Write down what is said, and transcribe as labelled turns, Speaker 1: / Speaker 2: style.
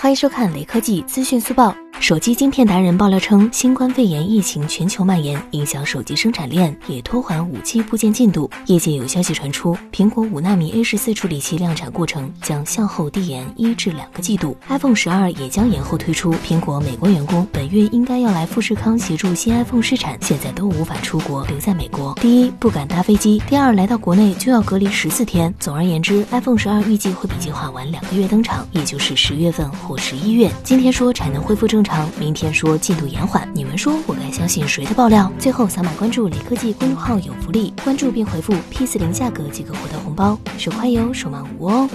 Speaker 1: 欢迎收看雷科技资讯速报。手机晶片达人爆料称，新冠肺炎疫情全球蔓延，影响手机生产链，也拖缓五 G 部件进度。业界有消息传出，苹果五纳米 A 十四处理器量产过程将向后递延一至两个季度。iPhone 十二也将延后推出。苹果美国员工本月应该要来富士康协助新 iPhone 试产，现在都无法出国，留在美国。第一，不敢搭飞机；第二，来到国内就要隔离十四天。总而言之，iPhone 十二预计会比计划晚两个月登场，也就是十月份或十一月。今天说产能恢复正常，明天说。进度延缓，你们说我该相信谁的爆料？最后扫码关注“李科技”公众号有福利，关注并回复 P 四零价格即可获得红包，手快有，手慢无哦。